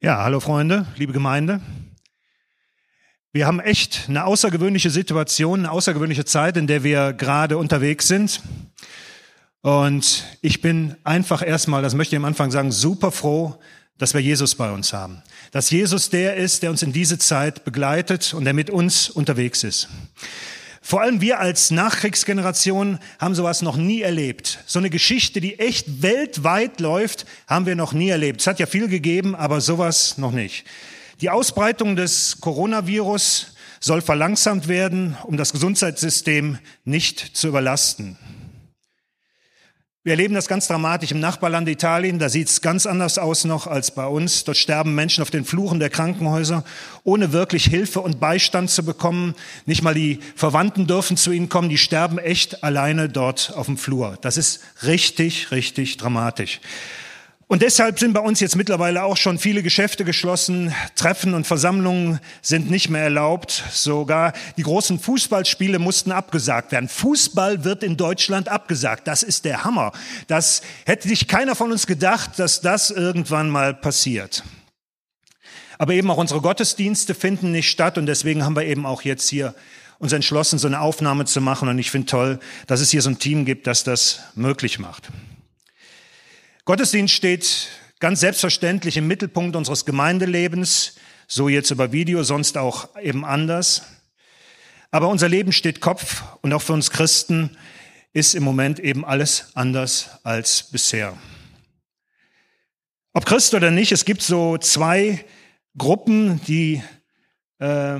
Ja, hallo Freunde, liebe Gemeinde. Wir haben echt eine außergewöhnliche Situation, eine außergewöhnliche Zeit, in der wir gerade unterwegs sind. Und ich bin einfach erstmal, das möchte ich am Anfang sagen, super froh, dass wir Jesus bei uns haben. Dass Jesus der ist, der uns in diese Zeit begleitet und der mit uns unterwegs ist. Vor allem wir als Nachkriegsgeneration haben sowas noch nie erlebt. So eine Geschichte, die echt weltweit läuft, haben wir noch nie erlebt. Es hat ja viel gegeben, aber sowas noch nicht. Die Ausbreitung des Coronavirus soll verlangsamt werden, um das Gesundheitssystem nicht zu überlasten. Wir erleben das ganz dramatisch im Nachbarland Italien. Da sieht es ganz anders aus noch als bei uns. Dort sterben Menschen auf den Fluchen der Krankenhäuser, ohne wirklich Hilfe und Beistand zu bekommen. Nicht mal die Verwandten dürfen zu ihnen kommen. Die sterben echt alleine dort auf dem Flur. Das ist richtig, richtig dramatisch. Und deshalb sind bei uns jetzt mittlerweile auch schon viele Geschäfte geschlossen, Treffen und Versammlungen sind nicht mehr erlaubt, sogar die großen Fußballspiele mussten abgesagt werden. Fußball wird in Deutschland abgesagt, das ist der Hammer. Das hätte sich keiner von uns gedacht, dass das irgendwann mal passiert. Aber eben auch unsere Gottesdienste finden nicht statt und deswegen haben wir eben auch jetzt hier uns entschlossen, so eine Aufnahme zu machen und ich finde toll, dass es hier so ein Team gibt, das das möglich macht. Gottesdienst steht ganz selbstverständlich im Mittelpunkt unseres Gemeindelebens, so jetzt über Video, sonst auch eben anders. Aber unser Leben steht Kopf und auch für uns Christen ist im Moment eben alles anders als bisher. Ob Christ oder nicht, es gibt so zwei Gruppen, die äh,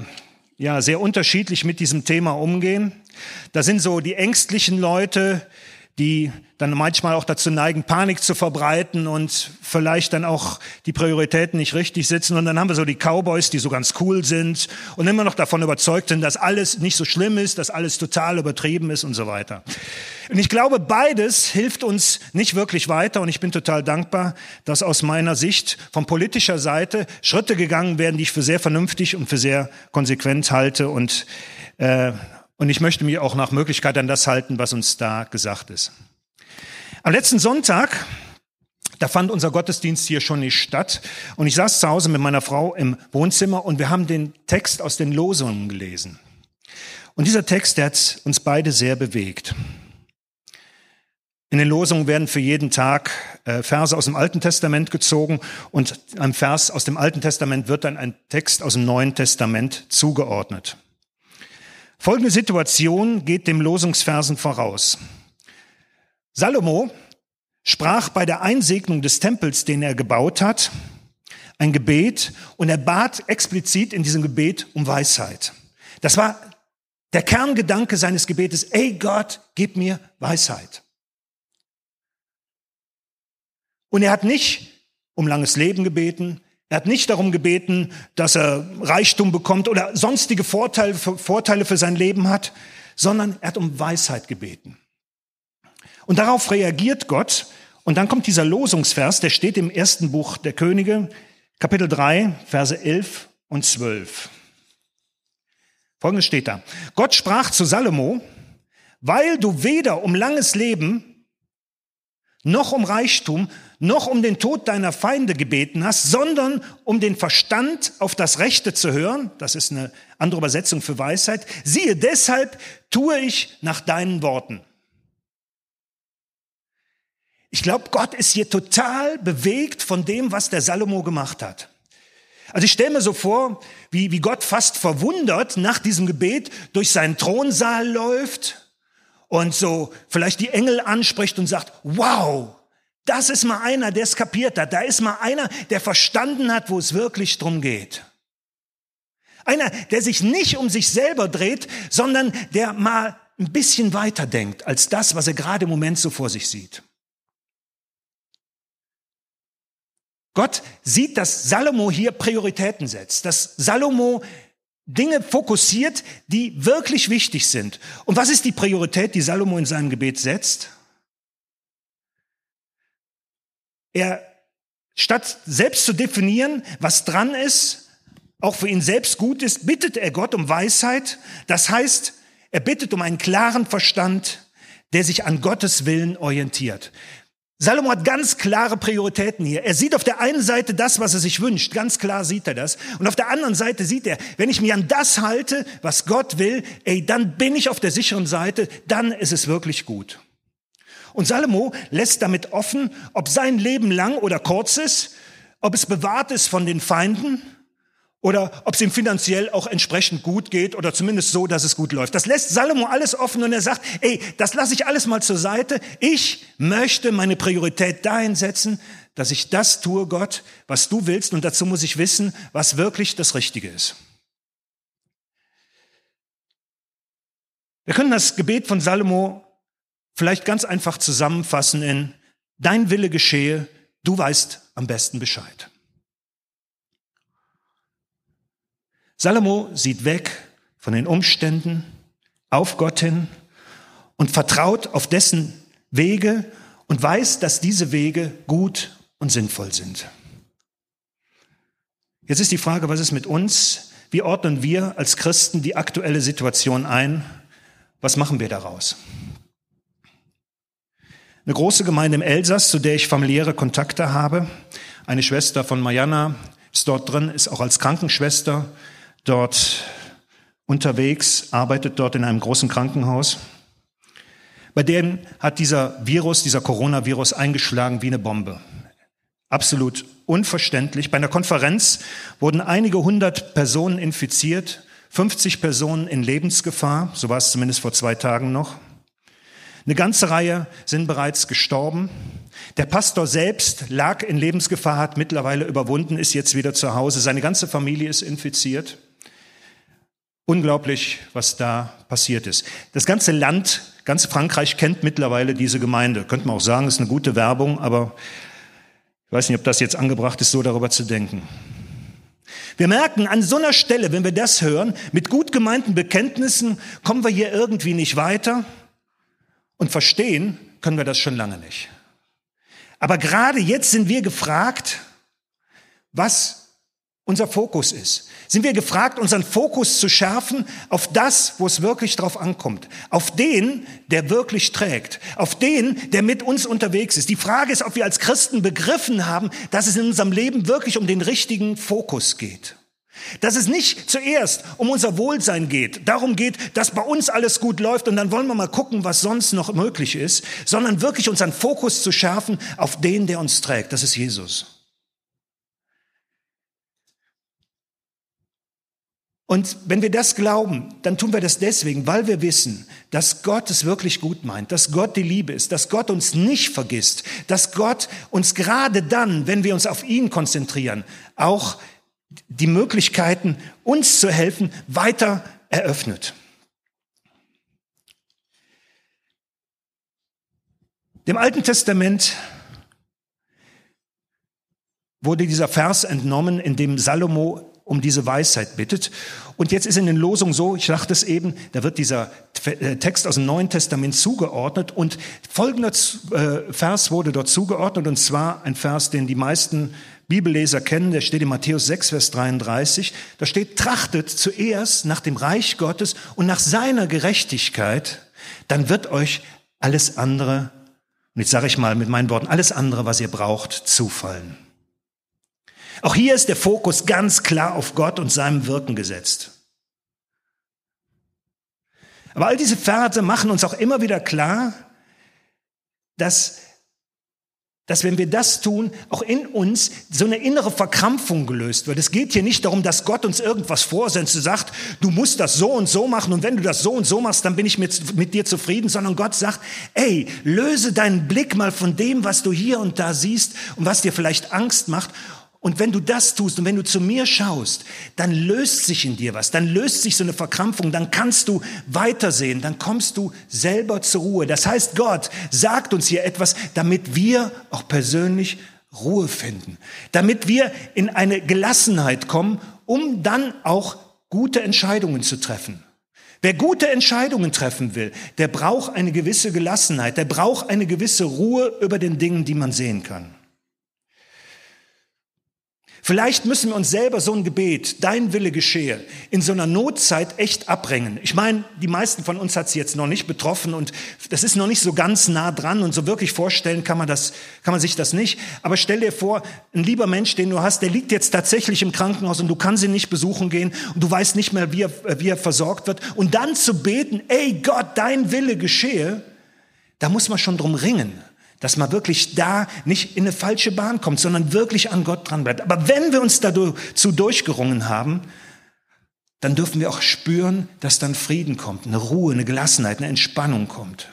ja sehr unterschiedlich mit diesem Thema umgehen. Da sind so die ängstlichen Leute, die dann manchmal auch dazu neigen, Panik zu verbreiten und vielleicht dann auch die Prioritäten nicht richtig sitzen. Und dann haben wir so die Cowboys, die so ganz cool sind und immer noch davon überzeugt sind, dass alles nicht so schlimm ist, dass alles total übertrieben ist und so weiter. Und ich glaube, beides hilft uns nicht wirklich weiter. Und ich bin total dankbar, dass aus meiner Sicht von politischer Seite Schritte gegangen werden, die ich für sehr vernünftig und für sehr konsequent halte und äh, und ich möchte mich auch nach Möglichkeit an das halten, was uns da gesagt ist. Am letzten Sonntag, da fand unser Gottesdienst hier schon nicht statt. Und ich saß zu Hause mit meiner Frau im Wohnzimmer und wir haben den Text aus den Losungen gelesen. Und dieser Text, der hat uns beide sehr bewegt. In den Losungen werden für jeden Tag äh, Verse aus dem Alten Testament gezogen und einem Vers aus dem Alten Testament wird dann ein Text aus dem Neuen Testament zugeordnet. Folgende Situation geht dem Losungsversen voraus. Salomo sprach bei der Einsegnung des Tempels, den er gebaut hat, ein Gebet und er bat explizit in diesem Gebet um Weisheit. Das war der Kerngedanke seines Gebetes. Ey Gott, gib mir Weisheit. Und er hat nicht um langes Leben gebeten, er hat nicht darum gebeten, dass er Reichtum bekommt oder sonstige Vorteile, Vorteile für sein Leben hat, sondern er hat um Weisheit gebeten. Und darauf reagiert Gott. Und dann kommt dieser Losungsvers, der steht im ersten Buch der Könige, Kapitel 3, Verse 11 und 12. Folgendes steht da. Gott sprach zu Salomo, weil du weder um langes Leben noch um Reichtum noch um den Tod deiner Feinde gebeten hast, sondern um den Verstand auf das Rechte zu hören, das ist eine andere Übersetzung für Weisheit, siehe, deshalb tue ich nach deinen Worten. Ich glaube, Gott ist hier total bewegt von dem, was der Salomo gemacht hat. Also ich stelle mir so vor, wie, wie Gott fast verwundert nach diesem Gebet durch seinen Thronsaal läuft und so vielleicht die Engel anspricht und sagt, wow, das ist mal einer, der es kapiert hat. Da ist mal einer, der verstanden hat, wo es wirklich drum geht. Einer, der sich nicht um sich selber dreht, sondern der mal ein bisschen weiter denkt als das, was er gerade im Moment so vor sich sieht. Gott sieht, dass Salomo hier Prioritäten setzt, dass Salomo Dinge fokussiert, die wirklich wichtig sind. Und was ist die Priorität, die Salomo in seinem Gebet setzt? Er, statt selbst zu definieren, was dran ist, auch für ihn selbst gut ist, bittet er Gott um Weisheit. Das heißt, er bittet um einen klaren Verstand, der sich an Gottes Willen orientiert. Salomo hat ganz klare Prioritäten hier. Er sieht auf der einen Seite das, was er sich wünscht. Ganz klar sieht er das. Und auf der anderen Seite sieht er, wenn ich mich an das halte, was Gott will, ey, dann bin ich auf der sicheren Seite, dann ist es wirklich gut. Und Salomo lässt damit offen, ob sein Leben lang oder kurz ist, ob es bewahrt ist von den Feinden oder ob es ihm finanziell auch entsprechend gut geht oder zumindest so, dass es gut läuft. Das lässt Salomo alles offen und er sagt, ey, das lasse ich alles mal zur Seite. Ich möchte meine Priorität dahin setzen, dass ich das tue, Gott, was du willst und dazu muss ich wissen, was wirklich das Richtige ist. Wir können das Gebet von Salomo vielleicht ganz einfach zusammenfassen in, dein Wille geschehe, du weißt am besten Bescheid. Salomo sieht weg von den Umständen auf Gott hin und vertraut auf dessen Wege und weiß, dass diese Wege gut und sinnvoll sind. Jetzt ist die Frage, was ist mit uns? Wie ordnen wir als Christen die aktuelle Situation ein? Was machen wir daraus? Eine große Gemeinde im Elsass, zu der ich familiäre Kontakte habe, eine Schwester von Mariana ist dort drin, ist auch als Krankenschwester dort unterwegs, arbeitet dort in einem großen Krankenhaus. Bei dem hat dieser Virus, dieser Coronavirus eingeschlagen wie eine Bombe. Absolut unverständlich. Bei einer Konferenz wurden einige hundert Personen infiziert, 50 Personen in Lebensgefahr, so war es zumindest vor zwei Tagen noch. Eine ganze Reihe sind bereits gestorben. Der Pastor selbst lag in Lebensgefahr, hat mittlerweile überwunden, ist jetzt wieder zu Hause. Seine ganze Familie ist infiziert. Unglaublich, was da passiert ist. Das ganze Land, ganz Frankreich kennt mittlerweile diese Gemeinde. Könnte man auch sagen, ist eine gute Werbung, aber ich weiß nicht, ob das jetzt angebracht ist, so darüber zu denken. Wir merken an so einer Stelle, wenn wir das hören, mit gut gemeinten Bekenntnissen kommen wir hier irgendwie nicht weiter und verstehen können wir das schon lange nicht. Aber gerade jetzt sind wir gefragt, was unser Fokus ist sind wir gefragt, unseren Fokus zu schärfen auf das, wo es wirklich drauf ankommt. Auf den, der wirklich trägt. Auf den, der mit uns unterwegs ist. Die Frage ist, ob wir als Christen begriffen haben, dass es in unserem Leben wirklich um den richtigen Fokus geht. Dass es nicht zuerst um unser Wohlsein geht, darum geht, dass bei uns alles gut läuft und dann wollen wir mal gucken, was sonst noch möglich ist, sondern wirklich unseren Fokus zu schärfen auf den, der uns trägt. Das ist Jesus. Und wenn wir das glauben, dann tun wir das deswegen, weil wir wissen, dass Gott es wirklich gut meint, dass Gott die Liebe ist, dass Gott uns nicht vergisst, dass Gott uns gerade dann, wenn wir uns auf ihn konzentrieren, auch die Möglichkeiten, uns zu helfen, weiter eröffnet. Dem Alten Testament wurde dieser Vers entnommen, in dem Salomo um diese Weisheit bittet. Und jetzt ist in den Losungen so, ich dachte es eben, da wird dieser äh, Text aus dem Neuen Testament zugeordnet und folgender äh, Vers wurde dort zugeordnet und zwar ein Vers, den die meisten Bibelleser kennen, der steht in Matthäus 6, Vers 33. Da steht, trachtet zuerst nach dem Reich Gottes und nach seiner Gerechtigkeit, dann wird euch alles andere, und jetzt sage ich mal mit meinen Worten, alles andere, was ihr braucht, zufallen. Auch hier ist der Fokus ganz klar auf Gott und seinem Wirken gesetzt. Aber all diese Verse machen uns auch immer wieder klar, dass, dass wenn wir das tun, auch in uns so eine innere Verkrampfung gelöst wird. Es geht hier nicht darum, dass Gott uns irgendwas vorsetzt und sagt, du musst das so und so machen und wenn du das so und so machst, dann bin ich mit, mit dir zufrieden, sondern Gott sagt, ey, löse deinen Blick mal von dem, was du hier und da siehst und was dir vielleicht Angst macht und wenn du das tust und wenn du zu mir schaust, dann löst sich in dir was, dann löst sich so eine Verkrampfung, dann kannst du weitersehen, dann kommst du selber zur Ruhe. Das heißt, Gott sagt uns hier etwas, damit wir auch persönlich Ruhe finden, damit wir in eine Gelassenheit kommen, um dann auch gute Entscheidungen zu treffen. Wer gute Entscheidungen treffen will, der braucht eine gewisse Gelassenheit, der braucht eine gewisse Ruhe über den Dingen, die man sehen kann. Vielleicht müssen wir uns selber so ein Gebet, dein Wille geschehe, in so einer Notzeit echt abbringen. Ich meine, die meisten von uns hat es jetzt noch nicht betroffen und das ist noch nicht so ganz nah dran und so wirklich vorstellen kann man das, kann man sich das nicht. Aber stell dir vor, ein lieber Mensch, den du hast, der liegt jetzt tatsächlich im Krankenhaus und du kannst ihn nicht besuchen gehen und du weißt nicht mehr, wie er, wie er versorgt wird. Und dann zu beten, ey Gott, dein Wille geschehe, da muss man schon drum ringen dass man wirklich da nicht in eine falsche Bahn kommt, sondern wirklich an Gott dran bleibt. Aber wenn wir uns dazu durchgerungen haben, dann dürfen wir auch spüren, dass dann Frieden kommt, eine Ruhe, eine Gelassenheit, eine Entspannung kommt.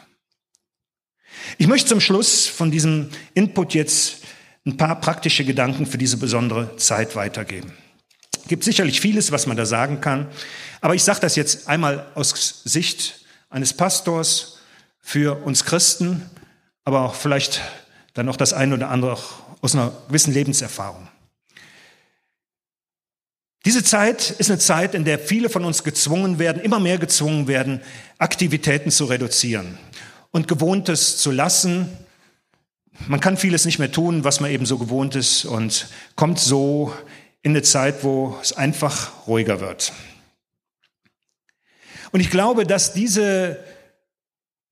Ich möchte zum Schluss von diesem Input jetzt ein paar praktische Gedanken für diese besondere Zeit weitergeben. Es gibt sicherlich vieles, was man da sagen kann, aber ich sage das jetzt einmal aus Sicht eines Pastors für uns Christen, aber auch vielleicht dann noch das eine oder andere aus einer gewissen Lebenserfahrung. Diese Zeit ist eine Zeit, in der viele von uns gezwungen werden, immer mehr gezwungen werden, Aktivitäten zu reduzieren und Gewohntes zu lassen. Man kann vieles nicht mehr tun, was man eben so gewohnt ist und kommt so in eine Zeit, wo es einfach ruhiger wird. Und ich glaube, dass diese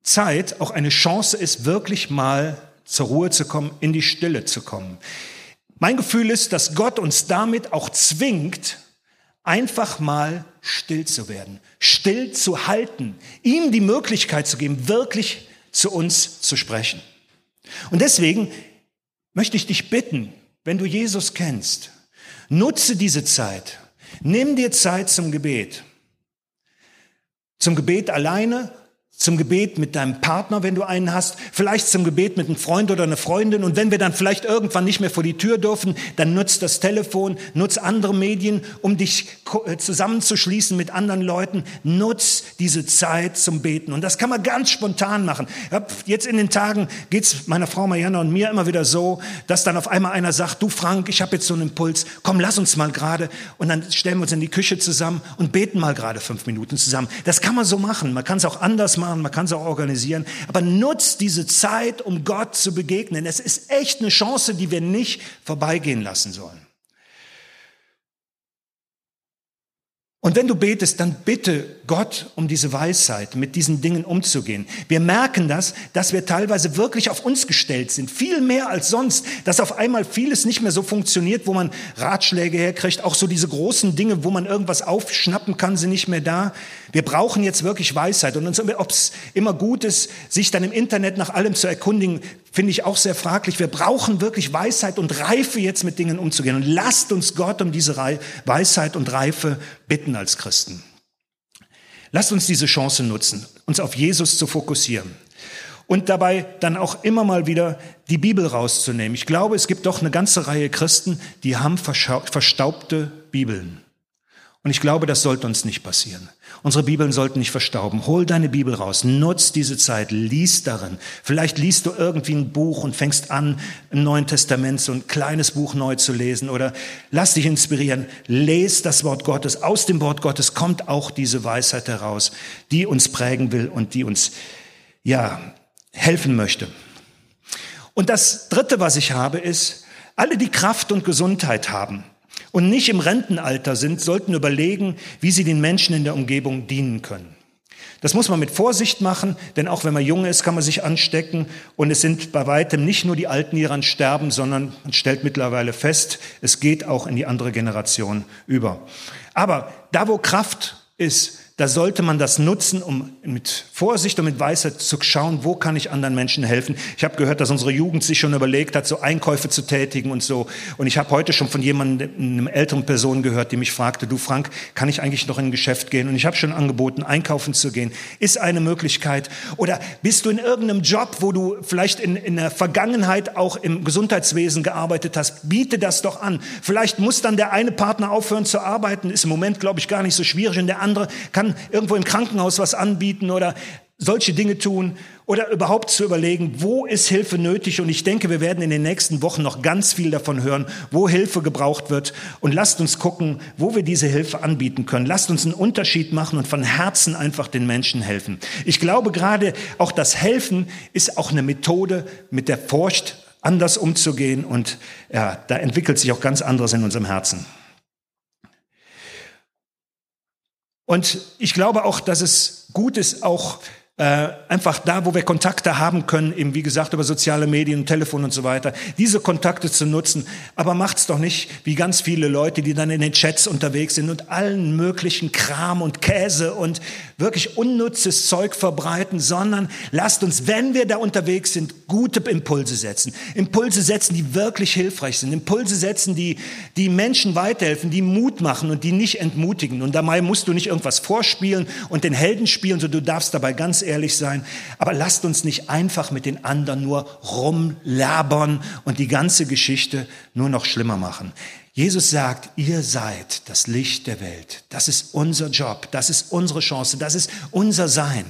Zeit auch eine Chance ist, wirklich mal zur Ruhe zu kommen, in die Stille zu kommen. Mein Gefühl ist, dass Gott uns damit auch zwingt, einfach mal still zu werden, still zu halten, ihm die Möglichkeit zu geben, wirklich zu uns zu sprechen. Und deswegen möchte ich dich bitten, wenn du Jesus kennst, nutze diese Zeit, nimm dir Zeit zum Gebet. Zum Gebet alleine zum Gebet mit deinem Partner, wenn du einen hast, vielleicht zum Gebet mit einem Freund oder einer Freundin. Und wenn wir dann vielleicht irgendwann nicht mehr vor die Tür dürfen, dann nutzt das Telefon, nutz andere Medien, um dich äh, zusammenzuschließen mit anderen Leuten. Nutz diese Zeit zum Beten. Und das kann man ganz spontan machen. Jetzt in den Tagen geht's meiner Frau Marianne und mir immer wieder so, dass dann auf einmal einer sagt, du Frank, ich habe jetzt so einen Impuls, komm, lass uns mal gerade. Und dann stellen wir uns in die Küche zusammen und beten mal gerade fünf Minuten zusammen. Das kann man so machen. Man kann es auch anders machen machen, man kann es auch organisieren, aber nutzt diese Zeit, um Gott zu begegnen. Es ist echt eine Chance, die wir nicht vorbeigehen lassen sollen. Und wenn du betest, dann bitte Gott um diese Weisheit, mit diesen Dingen umzugehen. Wir merken das, dass wir teilweise wirklich auf uns gestellt sind, viel mehr als sonst, dass auf einmal vieles nicht mehr so funktioniert, wo man Ratschläge herkriegt, auch so diese großen Dinge, wo man irgendwas aufschnappen kann, sind nicht mehr da. Wir brauchen jetzt wirklich Weisheit. Und ob es immer gut ist, sich dann im Internet nach allem zu erkundigen, finde ich auch sehr fraglich. Wir brauchen wirklich Weisheit und Reife jetzt mit Dingen umzugehen. Und lasst uns Gott um diese Weisheit und Reife bitten als Christen. Lasst uns diese Chance nutzen, uns auf Jesus zu fokussieren und dabei dann auch immer mal wieder die Bibel rauszunehmen. Ich glaube, es gibt doch eine ganze Reihe Christen, die haben verstaubte Bibeln. Und ich glaube, das sollte uns nicht passieren. Unsere Bibeln sollten nicht verstauben. Hol deine Bibel raus, nutz diese Zeit, lies darin. Vielleicht liest du irgendwie ein Buch und fängst an, im Neuen Testament so ein kleines Buch neu zu lesen oder lass dich inspirieren. Les das Wort Gottes. Aus dem Wort Gottes kommt auch diese Weisheit heraus, die uns prägen will und die uns, ja, helfen möchte. Und das dritte, was ich habe, ist, alle, die Kraft und Gesundheit haben, und nicht im Rentenalter sind, sollten überlegen, wie sie den Menschen in der Umgebung dienen können. Das muss man mit Vorsicht machen, denn auch wenn man jung ist, kann man sich anstecken. Und es sind bei weitem nicht nur die Alten, die daran sterben, sondern man stellt mittlerweile fest, es geht auch in die andere Generation über. Aber da, wo Kraft ist, da sollte man das nutzen, um mit Vorsicht und mit Weisheit zu schauen, wo kann ich anderen Menschen helfen. Ich habe gehört, dass unsere Jugend sich schon überlegt hat, so Einkäufe zu tätigen und so. Und ich habe heute schon von jemandem, einer älteren Person gehört, die mich fragte, du Frank, kann ich eigentlich noch in ein Geschäft gehen? Und ich habe schon angeboten, einkaufen zu gehen. Ist eine Möglichkeit. Oder bist du in irgendeinem Job, wo du vielleicht in, in der Vergangenheit auch im Gesundheitswesen gearbeitet hast? Biete das doch an. Vielleicht muss dann der eine Partner aufhören zu arbeiten. Ist im Moment, glaube ich, gar nicht so schwierig. Und der andere kann kann irgendwo im Krankenhaus was anbieten oder solche Dinge tun oder überhaupt zu überlegen, wo ist Hilfe nötig? Und ich denke, wir werden in den nächsten Wochen noch ganz viel davon hören, wo Hilfe gebraucht wird. Und lasst uns gucken, wo wir diese Hilfe anbieten können. Lasst uns einen Unterschied machen und von Herzen einfach den Menschen helfen. Ich glaube gerade, auch das Helfen ist auch eine Methode, mit der Furcht anders umzugehen und ja, da entwickelt sich auch ganz anderes in unserem Herzen. Und ich glaube auch, dass es gut ist, auch äh, einfach da, wo wir Kontakte haben können, eben wie gesagt über soziale Medien, Telefon und so weiter, diese Kontakte zu nutzen. Aber macht's doch nicht wie ganz viele Leute, die dann in den Chats unterwegs sind und allen möglichen Kram und Käse und wirklich unnützes Zeug verbreiten, sondern lasst uns, wenn wir da unterwegs sind, gute Impulse setzen. Impulse setzen, die wirklich hilfreich sind. Impulse setzen, die, die Menschen weiterhelfen, die Mut machen und die nicht entmutigen. Und dabei musst du nicht irgendwas vorspielen und den Helden spielen, sondern du darfst dabei ganz ehrlich sein. Aber lasst uns nicht einfach mit den anderen nur rumlabern und die ganze Geschichte nur noch schlimmer machen. Jesus sagt, ihr seid das Licht der Welt. Das ist unser Job, das ist unsere Chance, das ist unser Sein.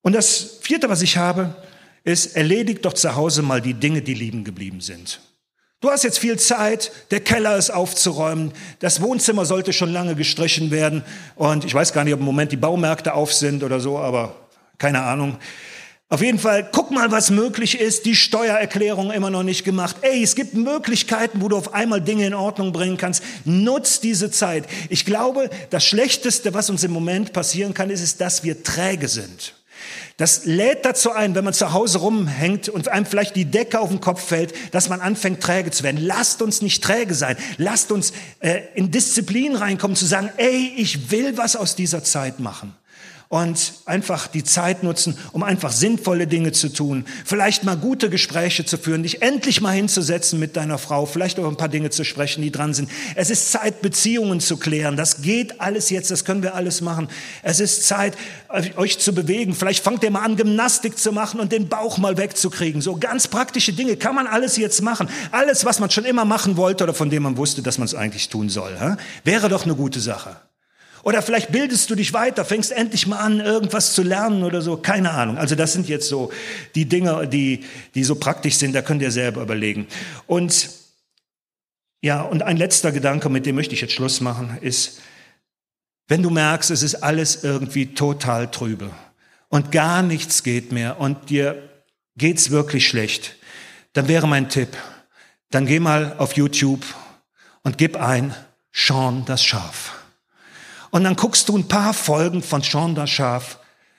Und das vierte, was ich habe, ist, erledigt doch zu Hause mal die Dinge, die lieben geblieben sind. Du hast jetzt viel Zeit, der Keller ist aufzuräumen, das Wohnzimmer sollte schon lange gestrichen werden und ich weiß gar nicht, ob im Moment die Baumärkte auf sind oder so, aber keine Ahnung. Auf jeden Fall, guck mal, was möglich ist. Die Steuererklärung immer noch nicht gemacht. Ey, es gibt Möglichkeiten, wo du auf einmal Dinge in Ordnung bringen kannst. Nutz diese Zeit. Ich glaube, das Schlechteste, was uns im Moment passieren kann, ist, ist dass wir träge sind. Das lädt dazu ein, wenn man zu Hause rumhängt und einem vielleicht die Decke auf den Kopf fällt, dass man anfängt träge zu werden. Lasst uns nicht träge sein. Lasst uns äh, in Disziplin reinkommen, zu sagen, ey, ich will was aus dieser Zeit machen und einfach die Zeit nutzen, um einfach sinnvolle Dinge zu tun, vielleicht mal gute Gespräche zu führen, dich endlich mal hinzusetzen mit deiner Frau, vielleicht über ein paar Dinge zu sprechen, die dran sind. Es ist Zeit, Beziehungen zu klären. Das geht alles jetzt, das können wir alles machen. Es ist Zeit, euch zu bewegen. Vielleicht fangt ihr mal an, Gymnastik zu machen und den Bauch mal wegzukriegen. So ganz praktische Dinge kann man alles jetzt machen. Alles, was man schon immer machen wollte oder von dem man wusste, dass man es eigentlich tun soll, wäre doch eine gute Sache. Oder vielleicht bildest du dich weiter, fängst endlich mal an, irgendwas zu lernen oder so. Keine Ahnung. Also das sind jetzt so die Dinge, die, die so praktisch sind. Da könnt ihr selber überlegen. Und ja, und ein letzter Gedanke, mit dem möchte ich jetzt Schluss machen, ist, wenn du merkst, es ist alles irgendwie total trübe und gar nichts geht mehr und dir geht's wirklich schlecht, dann wäre mein Tipp, dann geh mal auf YouTube und gib ein Sean das Schaf. Und dann guckst du ein paar Folgen von Sean das Schaf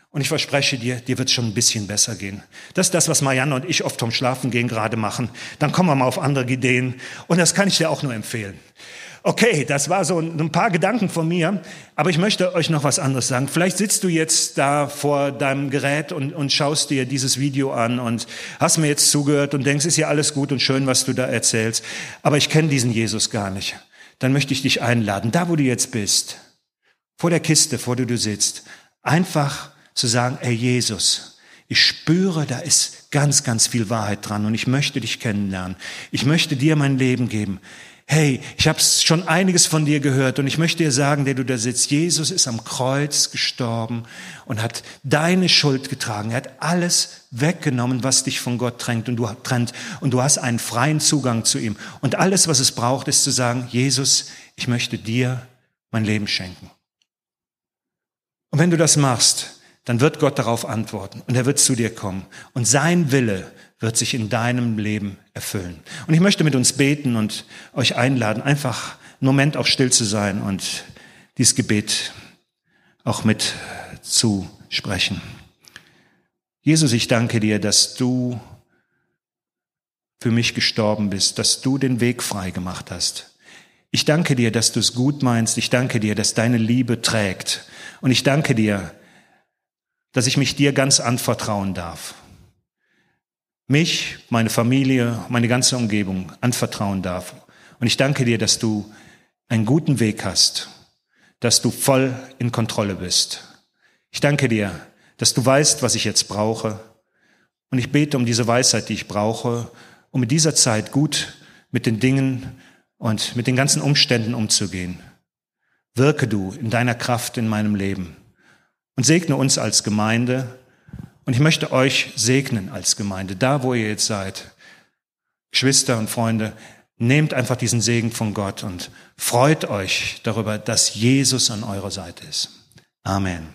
und ich verspreche dir, dir wird es schon ein bisschen besser gehen. Das ist das, was Marianne und ich oft vom Schlafengehen gerade machen. Dann kommen wir mal auf andere Ideen und das kann ich dir auch nur empfehlen. Okay, das war so ein paar Gedanken von mir, aber ich möchte euch noch was anderes sagen. Vielleicht sitzt du jetzt da vor deinem Gerät und, und schaust dir dieses Video an und hast mir jetzt zugehört und denkst, ist ja alles gut und schön, was du da erzählst, aber ich kenne diesen Jesus gar nicht. Dann möchte ich dich einladen, da wo du jetzt bist, vor der Kiste, vor der du sitzt, einfach zu sagen, ey Jesus, ich spüre, da ist ganz, ganz viel Wahrheit dran und ich möchte dich kennenlernen. Ich möchte dir mein Leben geben. Hey, ich habe schon einiges von dir gehört und ich möchte dir sagen, der du da sitzt, Jesus ist am Kreuz gestorben und hat deine Schuld getragen. Er hat alles weggenommen, was dich von Gott trennt und du trennt und du hast einen freien Zugang zu ihm. Und alles, was es braucht, ist zu sagen, Jesus, ich möchte dir mein Leben schenken. Und wenn du das machst, dann wird Gott darauf antworten und er wird zu dir kommen. Und sein Wille wird sich in deinem Leben erfüllen. Und ich möchte mit uns beten und euch einladen, einfach einen Moment auch still zu sein und dieses Gebet auch mit zu sprechen. Jesus, ich danke dir, dass du für mich gestorben bist, dass du den Weg frei gemacht hast. Ich danke dir, dass du es gut meinst. Ich danke dir, dass deine Liebe trägt und ich danke dir, dass ich mich dir ganz anvertrauen darf. Mich, meine Familie, meine ganze Umgebung anvertrauen darf. Und ich danke dir, dass du einen guten Weg hast, dass du voll in Kontrolle bist. Ich danke dir, dass du weißt, was ich jetzt brauche. Und ich bete um diese Weisheit, die ich brauche, um in dieser Zeit gut mit den Dingen und mit den ganzen Umständen umzugehen. Wirke du in deiner Kraft in meinem Leben und segne uns als Gemeinde. Und ich möchte euch segnen als Gemeinde, da wo ihr jetzt seid. Geschwister und Freunde, nehmt einfach diesen Segen von Gott und freut euch darüber, dass Jesus an eurer Seite ist. Amen.